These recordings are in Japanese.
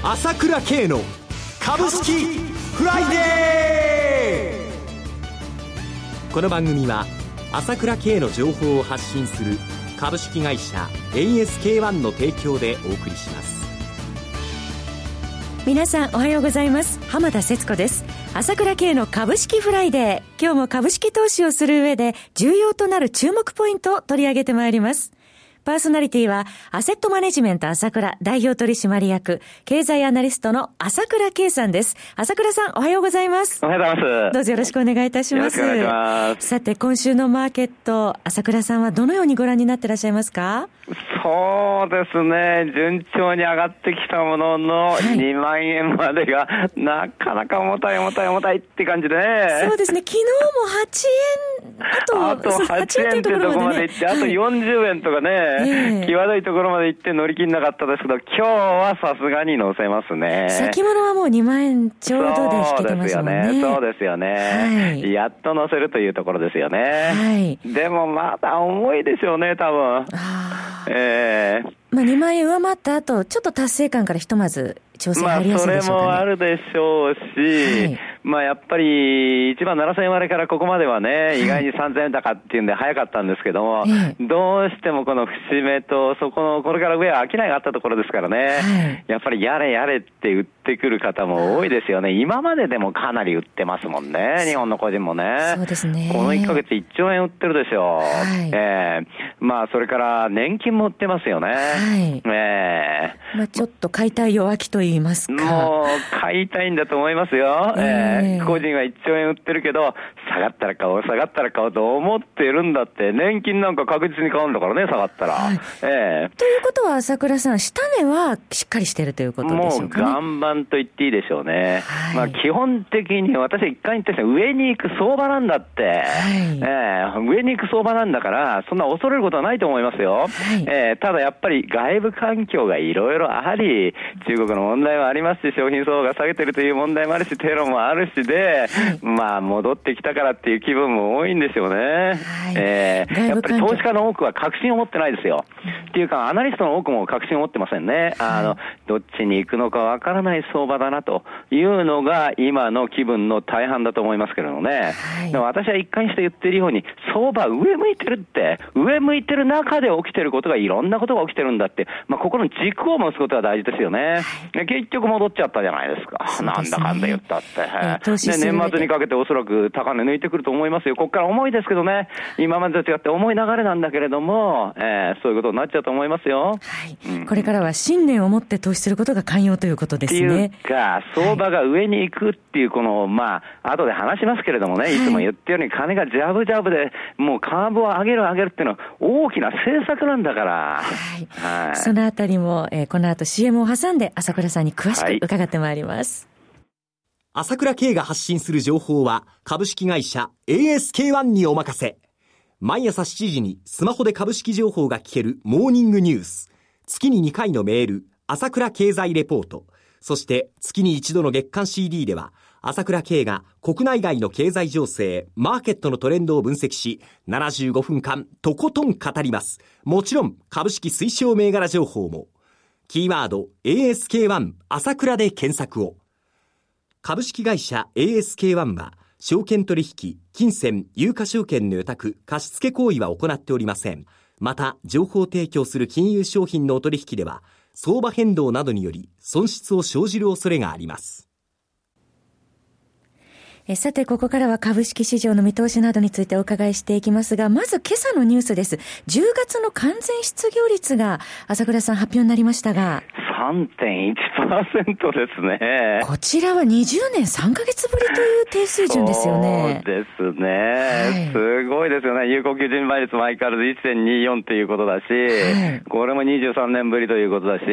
朝倉慶の株式フライデー。この番組は朝倉慶の情報を発信する株式会社 ASK-1 の提供でお送りします。皆さんおはようございます。浜田節子です。朝倉慶の株式フライデー。今日も株式投資をする上で重要となる注目ポイントを取り上げてまいります。パーソナリティは、アセットマネジメント朝倉代表取締役、経済アナリストの朝倉圭さんです。朝倉さん、おはようございます。おはようございます。どうぞよろしくお願いいたします。よろしくお願いします。さて、今週のマーケット、朝倉さんはどのようにご覧になってらっしゃいますか？そうですね、順調に上がってきたものの、2万円までが、なかなか重たい重たい重たいって感じでね。そうですね、昨日も8円、あと、あと8円ってとこまで行って、あと40円とかね、際どいところまで行って乗り切んなかったですけど、今日はさすがに乗せますね。先物はもう2万円ちょうどで引けてますよね。そうですよね。やっと乗せるというところですよね。はい。でもまだ重いでしょうね、多分。ええー、まあ2万円上回った後、ちょっと達成感からひとまず調整入りやすいでしょうか、ね、まあ、それもあるでしょうし、はい、まあ、やっぱり1万7000円割れからここまではね、意外に3000円高っていうんで早かったんですけども、はい、どうしてもこの節目と、そこの、これから上は商いがあったところですからね、はい、やっぱりやれやれって売ってくる方も多いですよね。今まででもかなり売ってますもんね、日本の個人もね。そうですね。この1ヶ月1兆円売ってるでしょう。はい、えー、まあ、それから年金も売ってますよね。はい、えー、まあ、ちょっと買いたい弱気と言いますか。もう、買いたいんだと思いますよ。えー、個人は1兆円売ってるけど、下がったら買おう、下がったら買おうと思ってるんだって、年金なんか確実に買うんだからね、下がったら。はい、えー、ということは、朝倉さん、下値はしっかりしてるということでしょうか、ね、もう岩盤と言っていいでしょうね。はい、まあ、基本的に私は一回言って上に行く相場なんだって、はい、えー、上に行く相場なんだから、そんな恐れることはないと思いますよ。はい、えー、ただやっぱり外部環境がいろいろあり、中国の問題はありますし、商品相場が下げてるという問題もあるし、テロもあるしで、まあ、戻ってきたからっていう気分も多いんですよね。はい、えー、やっぱり投資家の多くは確信を持ってないですよ。っていうか、アナリストの多くも確信を持ってませんね。あの、どっちに行くのかわからない相場だなというのが、今の気分の大半だと思いますけれどね。はい、でも私は一貫して言ってるように、相場上向いてるって、上向いてる中で起きてることがいろんなことが起きてるんだって、まあ、ここの軸を持つことが大事ですよね。はい、結局戻っちゃったじゃないですか。すね、なんだかんだ言ったって。えー、ね、年末にかけておそらく高値抜いてくると思いますよ。ここから重いですけどね、今までと違って重い流れなんだけれども、えー、そういうことになっちゃうと思いますよ。はい。うん、これからは信念を持って投資することが寛容ということですね。っていうか、相場が上に行くっていう、この、まあ、後で話しますけれどもね、いつも言ったように、金がジャブジャブで、もうカーブを上げる上げるっていうのは大きな政策なんだから。はい。はい、そのあたりも、えー、この後 CM を挟んで、朝倉さんに詳しく伺ってまいります。朝倉慶が発信する情報は株式会社 ASK-1 にお任せ。毎朝7時にスマホで株式情報が聞けるモーニングニュース。月に2回のメール、朝倉経済レポート。そして月に一度の月間 CD では、朝倉慶が国内外の経済情勢、マーケットのトレンドを分析し、75分間とことん語ります。もちろん株式推奨銘柄情報も。キーワード ASK1 朝倉で検索を。株式会社 ASK-1 は、証券取引、金銭、有価証券の予託、貸付行為は行っておりません。また、情報提供する金融商品のお取引では、相場変動などにより損失を生じる恐れがあります。えさて、ここからは株式市場の見通しなどについてお伺いしていきますが、まず今朝のニュースです。10月の完全失業率が、朝倉さん発表になりましたが。3.1%ですね。こちらは20年3ヶ月ぶりという低水準ですよね。そうですね、はい。すごいですよね。有効求人倍率も相変わらず1.24っていうことだし、はい、これも23年ぶりということだし、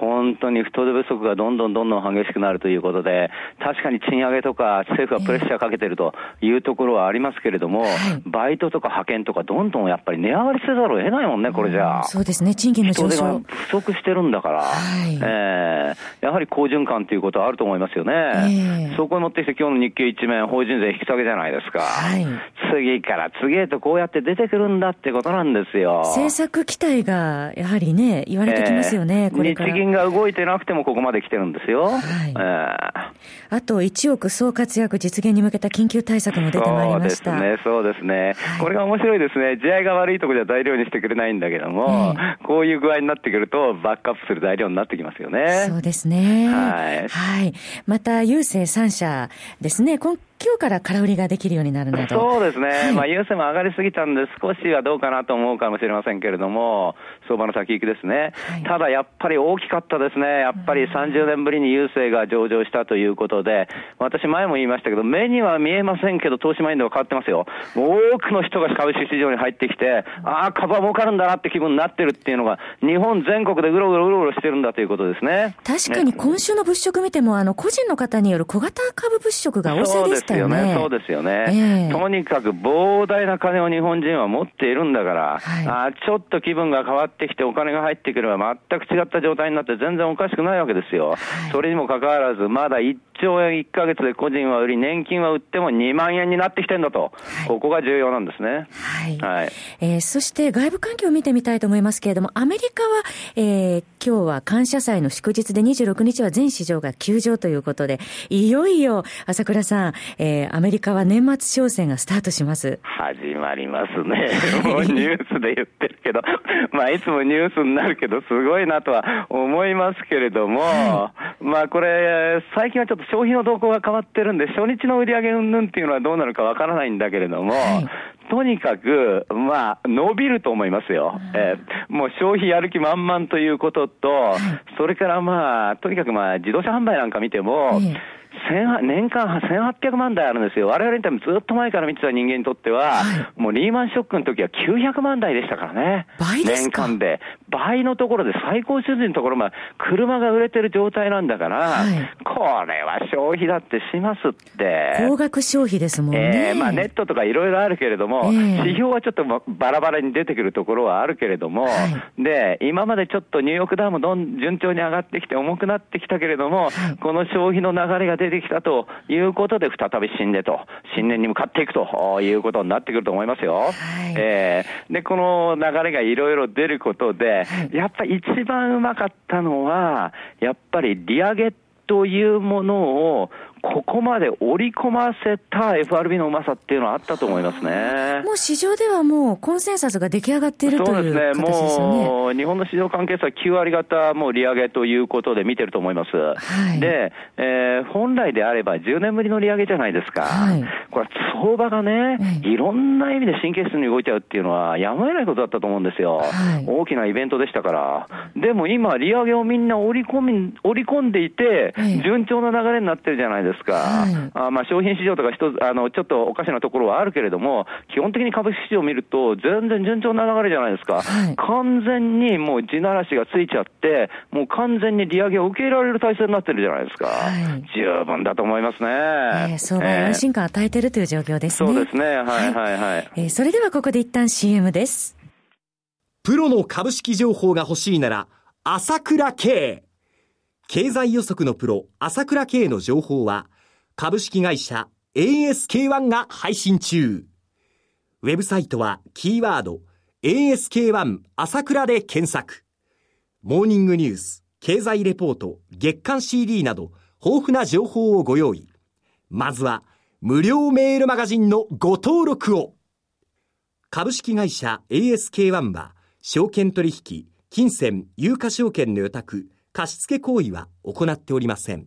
本当に人手不足がどんどんどんどん激しくなるということで、確かに賃上げとか政府はプレッシャーかけてるというところはありますけれども、バイトとか派遣とかどんどんやっぱり値上がりせざるを得ないもんね、これじゃあ。そうですね、賃金の上昇。人手が不足してるんだから。い、えー、やはり好循環ということはあると思いますよね。えー、そこに持ってきて今日の日経一面、法人税引き下げじゃないですか。はい、次から次へとこうやって出てくるんだってことなんですよ。政策期待がやはりね、言われてきますよね、えー、これ日銀が動いてなくてもここまで来てるんですよ。はい、えー、あと1億総活躍実現に向けた緊急対策も出てまいりました。そうですね、そうですね。はい、これが面白いですね。地合いが悪いところじゃ材料にしてくれないんだけども、えー、こういう具合になってくると、バックアップする材料になってきますよね。そうですね。はい。はい。また、郵政3社ですね。今今日から空売りができるようになるなど。そうですね、はい、まあ、優勢も上がりすぎたんで、少しはどうかなと思うかもしれませんけれども、相場の先行きですね、はい、ただやっぱり大きかったですね、やっぱり30年ぶりに郵政が上場したということで、私、前も言いましたけど、目には見えませんけど、投資マインドが変わってますよ、多くの人が株式市場に入ってきて、ああ、株は儲かるんだなって気分になってるっていうのが、日本全国でうろうろうろうろしてるんだということですね。確かに今週の物色見ても、あの個人の方による小型株物色が旺盛でしたよね。そうですよね。ですよね、え。ー、とにかく膨大な金を日本人は持っているんだから、はい、あちょっと気分が変わってきて、お金が入ってくれば、全く違った状態になって、全然おかしくないわけですよ、はい、それにもかかわらず、まだ1兆円1か月で個人は売り、年金は売っても2万円になってきてんだと、はい、ここが重要なんですね。はい。はい、えー、そして外部環境を見てみたいと思いますけれども、アメリカは、えー、今日は感謝祭の祝日で26日は全市場が休場ということで、いよいよ、朝倉さん、えー、アメリカは年末商戦がスタートします。始まりますね。もうニュースで言ってるけど、まあいつもニュースになるけど、すごいなとは思いますけれども、はい、まあこれ、最近はちょっと消費の動向が変わってるんで、初日の売り上げ云々っていうのはどうなるかわからないんだけれども、はい、とにかく、まあ、伸びると思いますよ。えー、もう消費やる気満々ということと、それからまあ、とにかくまあ、自動車販売なんか見ても、年間1800万台あるんですよ。我々にとってずっと前から見てた人間にとっては、はい、もうリーマンショックの時は900万台でしたからね。倍年間で。倍のところで最高水準のところまで車が売れてる状態なんだから、はい、これは消費だってしますって。高額消費ですもんね。えー、まあネットとかいろいろあるけれども、えー、指標はちょっとバラバラに出てくるところはあるけれども、はい、で、今までちょっとニューヨークダウンもどん順調に上がってきて重くなってきたけれども、この消費の流れが出てきたということで、再び新年と、新年に向かっていくということになってくると思いますよ。はい、えー、で、この流れがいろいろ出ることで、やっぱり一番うまかったのは、やっぱり利上げというものをここまで織り込ませた FRB のうまさっていうのはあったと思いますね。もう市場ではもうコンセンサスが出来上がっているという形ですね。そうですね。もう日本の市場関係者は9割方もう利上げということで見てると思います。はい、で、えー、本来であれば10年ぶりの利上げじゃないですか。はい、これ相場がね、いろんな意味で神経質に動いちゃうっていうのはやむを得ないことだったと思うんですよ。はい、大きなイベントでしたから。でも今利上げをみんな織り込み、織り込んでいて、順調な流れになってるじゃないですか。はい、あまあ商品市場とか一つ、あの、ちょっとおかしなところはあるけれども、基本的に株式市場を見ると、全然順調な流れじゃないですか。はい、完全にもう地ならしがついちゃって、もう完全に利上げを受け入れられる体制になってるじゃないですか。はい、十分だと思いますね。えー、相場に安心感を与えてるという状況ですね。そうですね。はいはいはい。えー、それではここで一旦 CM です。プロの株式情報が欲しいなら、朝倉慶。経済予測のプロ、朝倉慶の情報は、株式会社 ASK1 が配信中。ウェブサイトはキーワード ASK1 朝倉で検索。モーニングニュース、経済レポート、月間 CD など豊富な情報をご用意。まずは無料メールマガジンのご登録を。株式会社 ASK1 は証券取引、金銭、有価証券の予託、貸付行為は行っておりません。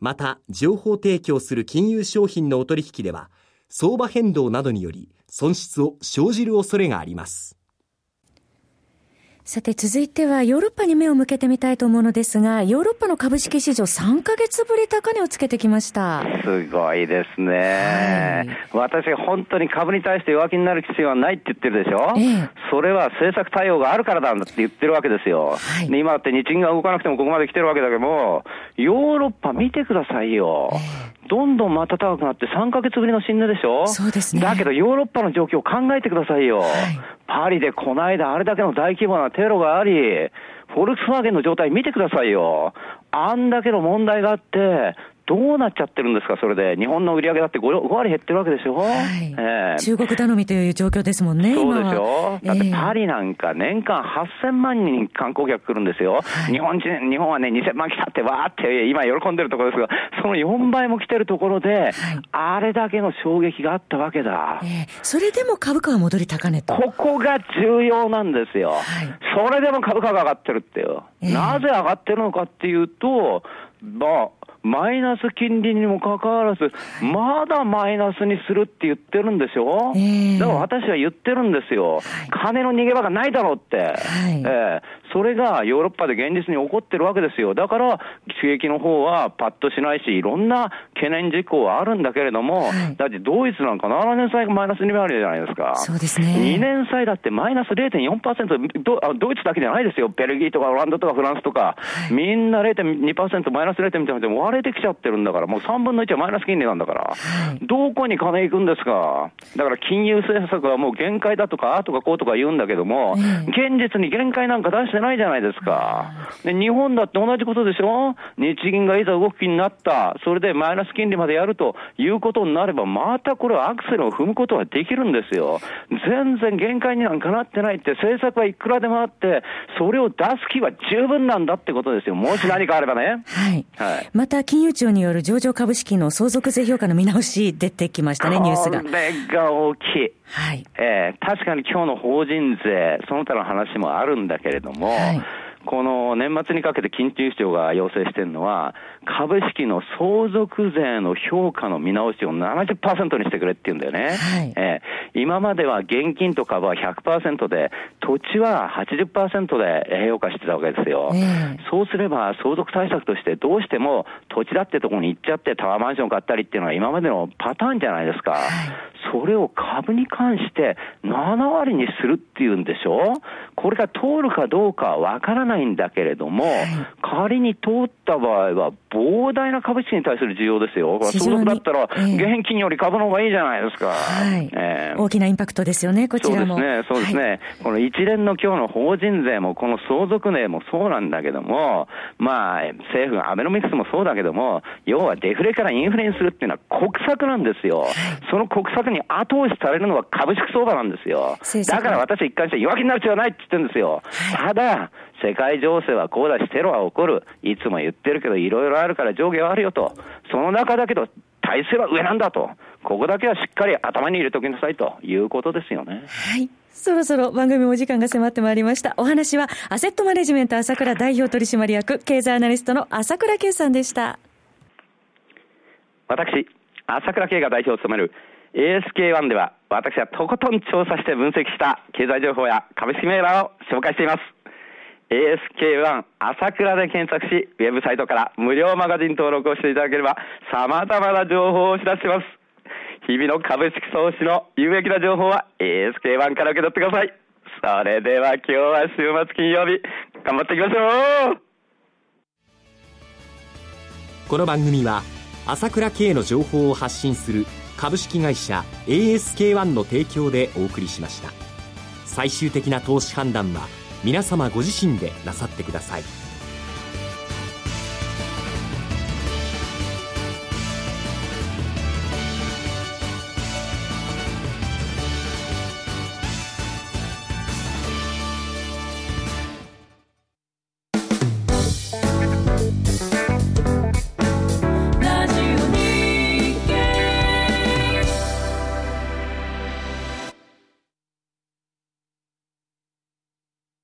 また、情報提供する金融商品のお取引では、相場変動などにより損失を生じる恐れがあります。さて続いてはヨーロッパに目を向けてみたいと思うのですが、ヨーロッパの株式市場3ヶ月ぶり高値をつけてきました。すごいですね。はい、私本当に株に対して弱気になる必要はないって言ってるでしょ、ええ、それは政策対応があるからだって言ってるわけですよ。はい、で今だって日銀が動かなくてもここまで来てるわけだけども、ヨーロッパ見てくださいよ。えどんどんまた高くなって3ヶ月ぶりの新値でしょ？そうですね。だけどヨーロッパの状況を考えてくださいよ。はい、パリでこの間あれだけの大規模なテロがあり、フォルクスワーゲンの状態見てくださいよ。あんだけの問題があって、どうなっちゃってるんですか、それで。日本の売り上げだって 5, 5割減ってるわけでしょ、はいえー、中国頼みという状況ですもんね、そうですよ。だってパリなんか年間8000万人観光客来るんですよ。はい、日本人、日本はね、2000万来たってわーって今喜んでるところですが、その4倍も来てるところで、はい、あれだけの衝撃があったわけだ。えー、それでも株価は戻り高値と。ここが重要なんですよ。はい、それでも株価が上がってるってよ。えー、なぜ上がってるのかっていうと、まあ、マイナス金利にもかかわらず、まだマイナスにするって言ってるんですよ。えー、だから私は言ってるんですよ。はい、金の逃げ場がないだろうって。はい、えー、それがヨーロッパで現実に起こってるわけですよ。だから、刺激の方はパッとしないし、いろんな懸念事項はあるんだけれども、はい、だってドイツなんか7年債がマイナス2割じゃないですか。そうですね。2年債だってマイナス0.4%ド、ドイツだけじゃないですよ。ベルギーとかオランダとかフランスとか、みんな0.2%、マイナス0.2%割れてきちゃってるんだから、もう3分の1はマイナス金利なんだから、はい、どこに金行くんですか？だから金融政策はもう限界だとか、あとかこうとか言うんだけども、現実に限界なんか出してないじゃないですか。で、日本だって同じことでしょ日銀がいざ動く気になった。それでマイナス金利までやるということになれば、またこれアクセルを踏むことはできるんですよ。全然限界になんかなってないって、政策はいくらでもあって、それを出す気は十分なんだってことですよ。もし何かあればね。はい。はい、また、金融庁による上場株式の相続税評価の見直し出てきましたね、ニュースが。これが大きい。はい。えー、確かに今日の法人税、その他の話もあるんだけれども、はい。この年末にかけて緊急庁が要請してるのは、株式の相続税の評価の見直しを70%にしてくれって言うんだよね。はい、えー、今までは現金と株は100%で、土地は80%で評価してたわけですよ。えー、そうすれば相続対策としてどうしても土地だってところに行っちゃってタワーマンション買ったりっていうのは今までのパターンじゃないですか。はい、それを株に関して7割にするっていうんでしょ？これが通るかどうかはわからないんだけれども、はい、仮に通った場合は膨大な株式に対する需要ですよ。相続だったら、現金より株の方がいいじゃないですか。はいえー、大きなインパクトですよね、こちらも。そうですね、そうですね。はい、この一連の今日の法人税も、この相続税もそうなんだけども、まあ、政府がアベノミクスもそうだけども、要はデフレからインフレにするっていうのは国策なんですよ。その国策に後押しされるのは株式相場なんですよ。だから私は一貫して弱気になる必要はないって言ってるんですよ。ただ、世界情勢はこうだし、テロは起こる。いつも言ってるけど、いろいろあるから上下はあるよと。その中だけど、体制は上なんだと。ここだけはしっかり頭に入れておきなさいということですよね。はい。そろそろ番組お時間が迫ってまいりました。お話は、アセットマネジメント朝倉代表取締役、経済アナリストの朝倉圭さんでした。私、朝倉圭が代表を務める ASK1 では、私はとことん調査して分析した経済情報や株式銘柄を紹介しています。ASK1 朝倉で検索し、ウェブサイトから無料マガジン登録をしていただければ、様々な情報をお知らせします。日々の株式投資の有益な情報は ASK1 から受け取ってください。それでは今日は週末金曜日、頑張っていきましょうこの番組は、朝倉慶の情報を発信する株式会社 ASK-1 の提供でお送りしました最終的な投資判断は皆様ご自身でなさってください。